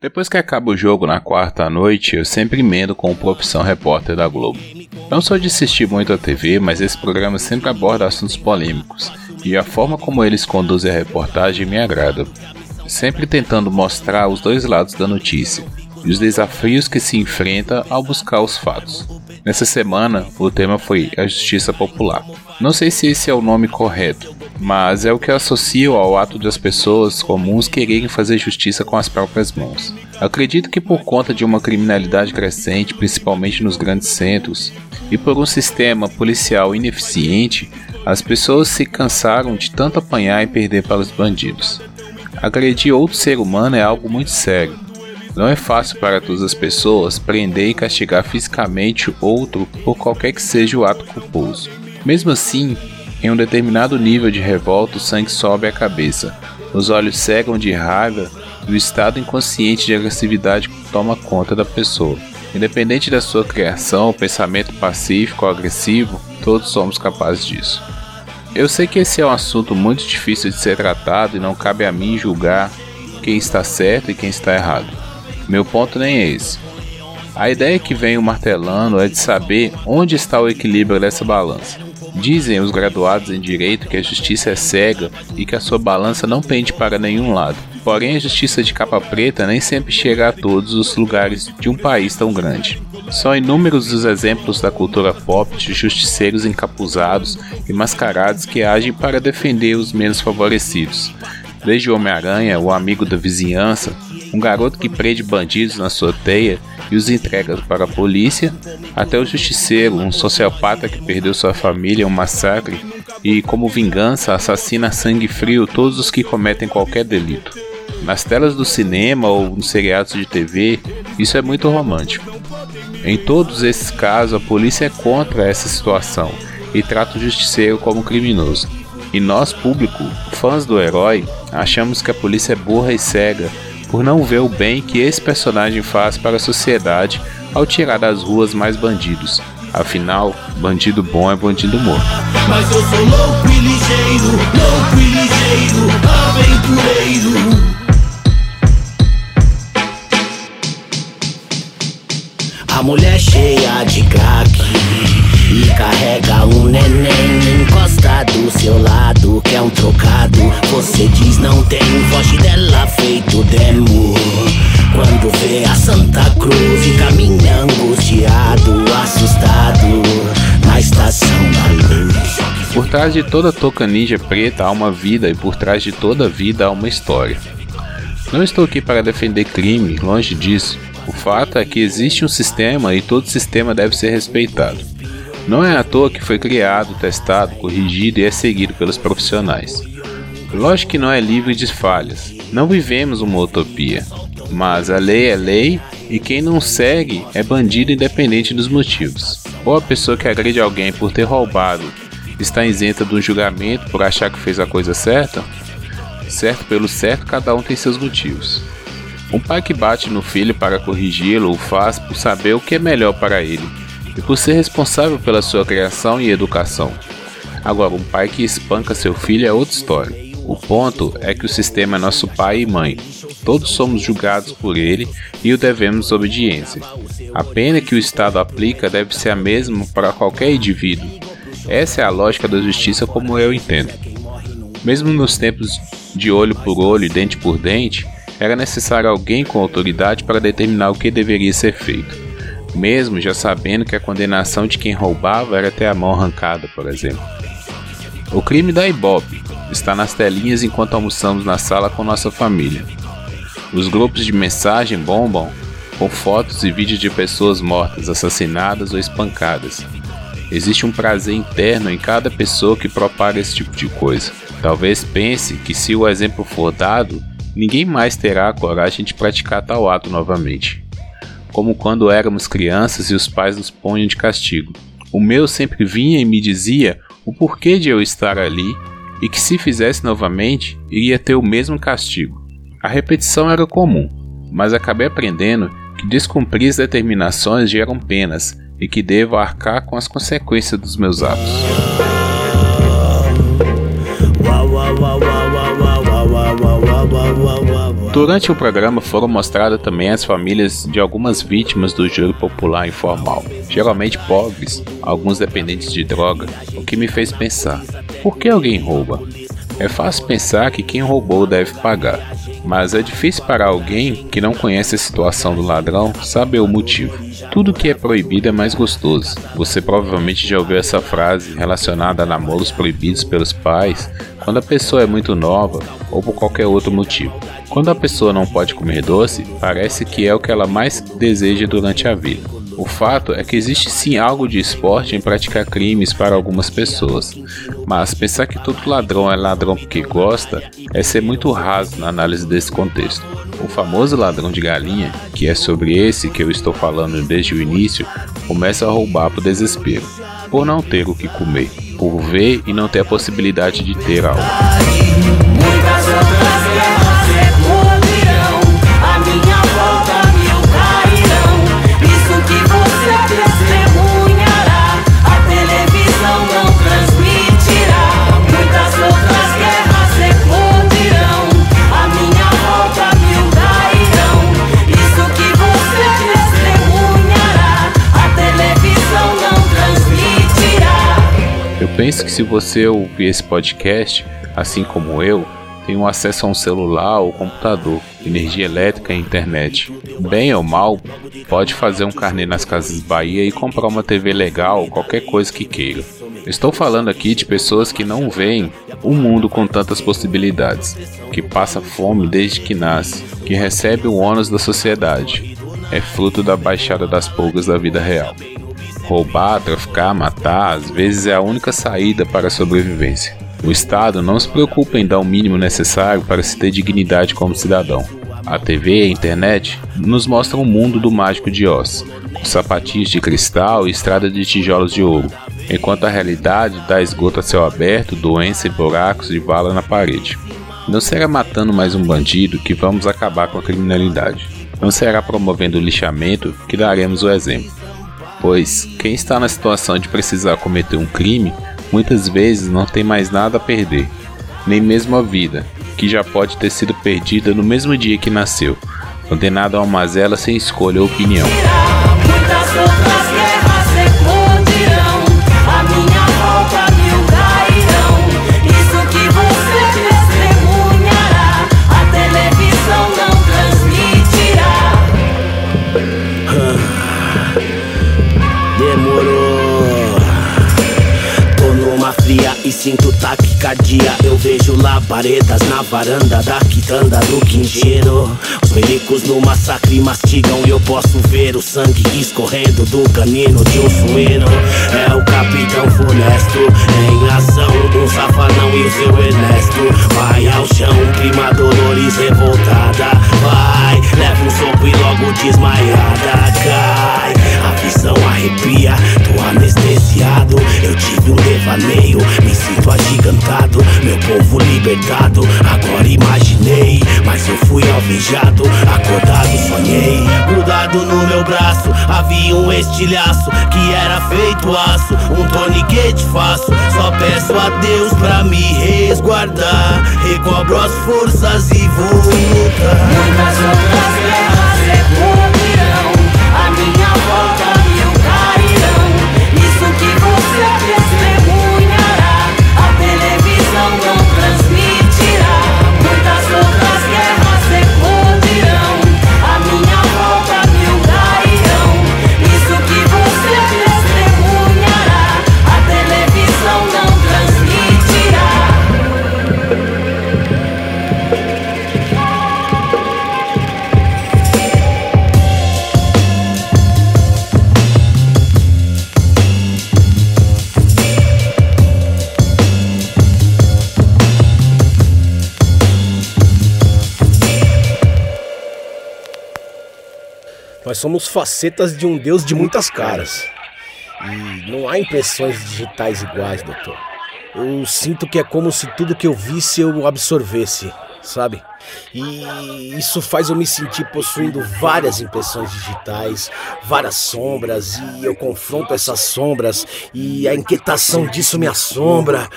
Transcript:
Depois que acaba o jogo na quarta noite, eu sempre emendo com profissão repórter da Globo. Não sou de assistir muito a TV, mas esse programa sempre aborda assuntos polêmicos, e a forma como eles conduzem a reportagem me agrada. Sempre tentando mostrar os dois lados da notícia, e os desafios que se enfrenta ao buscar os fatos. Nessa semana, o tema foi a justiça popular. Não sei se esse é o nome correto, mas é o que associo ao ato das pessoas comuns quererem fazer justiça com as próprias mãos. Acredito que por conta de uma criminalidade crescente, principalmente nos grandes centros, e por um sistema policial ineficiente, as pessoas se cansaram de tanto apanhar e perder para os bandidos. Agredir outro ser humano é algo muito sério, não é fácil para todas as pessoas prender e castigar fisicamente outro por qualquer que seja o ato culposo. Mesmo assim, em um determinado nível de revolta, o sangue sobe à cabeça, os olhos cegam de raiva e o estado inconsciente de agressividade toma conta da pessoa. Independente da sua criação, pensamento pacífico ou agressivo, todos somos capazes disso. Eu sei que esse é um assunto muito difícil de ser tratado e não cabe a mim julgar quem está certo e quem está errado. Meu ponto nem é esse. A ideia que venho martelando é de saber onde está o equilíbrio dessa balança. Dizem os graduados em direito que a justiça é cega e que a sua balança não pende para nenhum lado. Porém, a justiça de capa preta nem sempre chega a todos os lugares de um país tão grande. São inúmeros os exemplos da cultura pop de justiceiros encapuzados e mascarados que agem para defender os menos favorecidos. Desde o Homem-Aranha, o amigo da vizinhança, um garoto que prende bandidos na sua teia e os entrega para a polícia, até o justiceiro, um sociopata que perdeu sua família em um massacre e, como vingança, assassina a sangue frio todos os que cometem qualquer delito. Nas telas do cinema ou nos seriados de TV, isso é muito romântico. Em todos esses casos, a polícia é contra essa situação e trata o justiceiro como criminoso. E nós, público, fãs do herói, achamos que a polícia é burra e cega por não ver o bem que esse personagem faz para a sociedade ao tirar das ruas mais bandidos. Afinal, bandido bom é bandido morto. Mas eu sou louco e ligeiro, louco e ligeiro, aventureiro. A mulher cheia de crack e carrega um neném Encosta do seu lado, quer um trocado. Você diz não tem, foge dela feito demo. Quando vê a Santa Cruz caminha angustiado, assustado. Na estação da luz. Por trás de toda toca ninja preta há uma vida e por trás de toda vida há uma história. Não estou aqui para defender crime, longe disso. O fato é que existe um sistema e todo sistema deve ser respeitado. Não é à toa que foi criado, testado, corrigido e é seguido pelos profissionais. Lógico que não é livre de falhas, não vivemos uma utopia, mas a lei é lei e quem não segue é bandido independente dos motivos. Ou a pessoa que agride alguém por ter roubado está isenta de um julgamento por achar que fez a coisa certa? Certo pelo certo, cada um tem seus motivos. Um pai que bate no filho para corrigi-lo o faz por saber o que é melhor para ele e por ser responsável pela sua criação e educação. Agora, um pai que espanca seu filho é outra história. O ponto é que o sistema é nosso pai e mãe. Todos somos julgados por ele e o devemos obediência. A pena que o Estado aplica deve ser a mesma para qualquer indivíduo. Essa é a lógica da justiça como eu entendo. Mesmo nos tempos de olho por olho e dente por dente, era necessário alguém com autoridade para determinar o que deveria ser feito mesmo já sabendo que a condenação de quem roubava era ter a mão arrancada, por exemplo. O crime da Ibope está nas telinhas enquanto almoçamos na sala com nossa família. Os grupos de mensagem bombam com fotos e vídeos de pessoas mortas, assassinadas ou espancadas. Existe um prazer interno em cada pessoa que propaga esse tipo de coisa. Talvez pense que se o exemplo for dado, ninguém mais terá a coragem de praticar tal ato novamente como quando éramos crianças e os pais nos ponham de castigo. O meu sempre vinha e me dizia o porquê de eu estar ali e que se fizesse novamente iria ter o mesmo castigo. A repetição era comum, mas acabei aprendendo que descumprir as determinações geram penas e que devo arcar com as consequências dos meus atos. Durante o programa foram mostradas também as famílias de algumas vítimas do júri popular informal, geralmente pobres, alguns dependentes de droga, o que me fez pensar: por que alguém rouba? É fácil pensar que quem roubou deve pagar, mas é difícil para alguém que não conhece a situação do ladrão saber o motivo. Tudo que é proibido é mais gostoso. Você provavelmente já ouviu essa frase relacionada a namoros proibidos pelos pais quando a pessoa é muito nova ou por qualquer outro motivo. Quando a pessoa não pode comer doce, parece que é o que ela mais deseja durante a vida. O fato é que existe sim algo de esporte em praticar crimes para algumas pessoas, mas pensar que todo ladrão é ladrão porque gosta é ser muito raso na análise desse contexto. O famoso ladrão de galinha, que é sobre esse que eu estou falando desde o início, começa a roubar por desespero, por não ter o que comer, por ver e não ter a possibilidade de ter algo. Penso que se você ouvir esse podcast, assim como eu, tem um acesso a um celular ou computador, energia elétrica e internet. Bem ou mal, pode fazer um carnê nas Casas Bahia e comprar uma TV legal ou qualquer coisa que queira. Estou falando aqui de pessoas que não veem o mundo com tantas possibilidades, que passa fome desde que nasce, que recebe o ônus da sociedade. É fruto da baixada das pulgas da vida real. Roubar, traficar, matar, às vezes é a única saída para a sobrevivência. O Estado não se preocupa em dar o mínimo necessário para se ter dignidade como cidadão. A TV e a internet nos mostram o mundo do mágico de Oz, com sapatinhos de cristal e estrada de tijolos de ouro, enquanto a realidade dá esgoto a céu aberto, doença e buracos de vala na parede. Não será matando mais um bandido que vamos acabar com a criminalidade. Não será promovendo o lixamento que daremos o exemplo pois quem está na situação de precisar cometer um crime muitas vezes não tem mais nada a perder, nem mesmo a vida, que já pode ter sido perdida no mesmo dia que nasceu, condenado a uma mazela sem escolha ou opinião. Taquicardia. Eu vejo labaredas na varanda da quitanda do quincheiro Os milicos no massacre mastigam e eu posso ver o sangue escorrendo do canino de um suíno. É o capitão funesto em ação Um safanão e o seu ernesto Vai ao chão, prima Dolores revoltada. Vai, leva um soco e logo desmaiada Cai, visão arrepia, tô anestesiado Eu tive um devaneio, me sinto agigantado, meu povo libertado. Agora imaginei, mas eu fui alvejado, acordado sonhei. Grudado no meu braço havia um estilhaço que era feito aço, um torniquete faço. Só peço a Deus pra me resguardar. Recobro as forças e vou lutar. Muitas outras guerras Somos facetas de um Deus de muitas caras. E não há impressões digitais iguais, doutor. Eu sinto que é como se tudo que eu visse eu absorvesse, sabe? E isso faz eu me sentir possuindo várias impressões digitais, várias sombras, e eu confronto essas sombras, e a inquietação disso me assombra.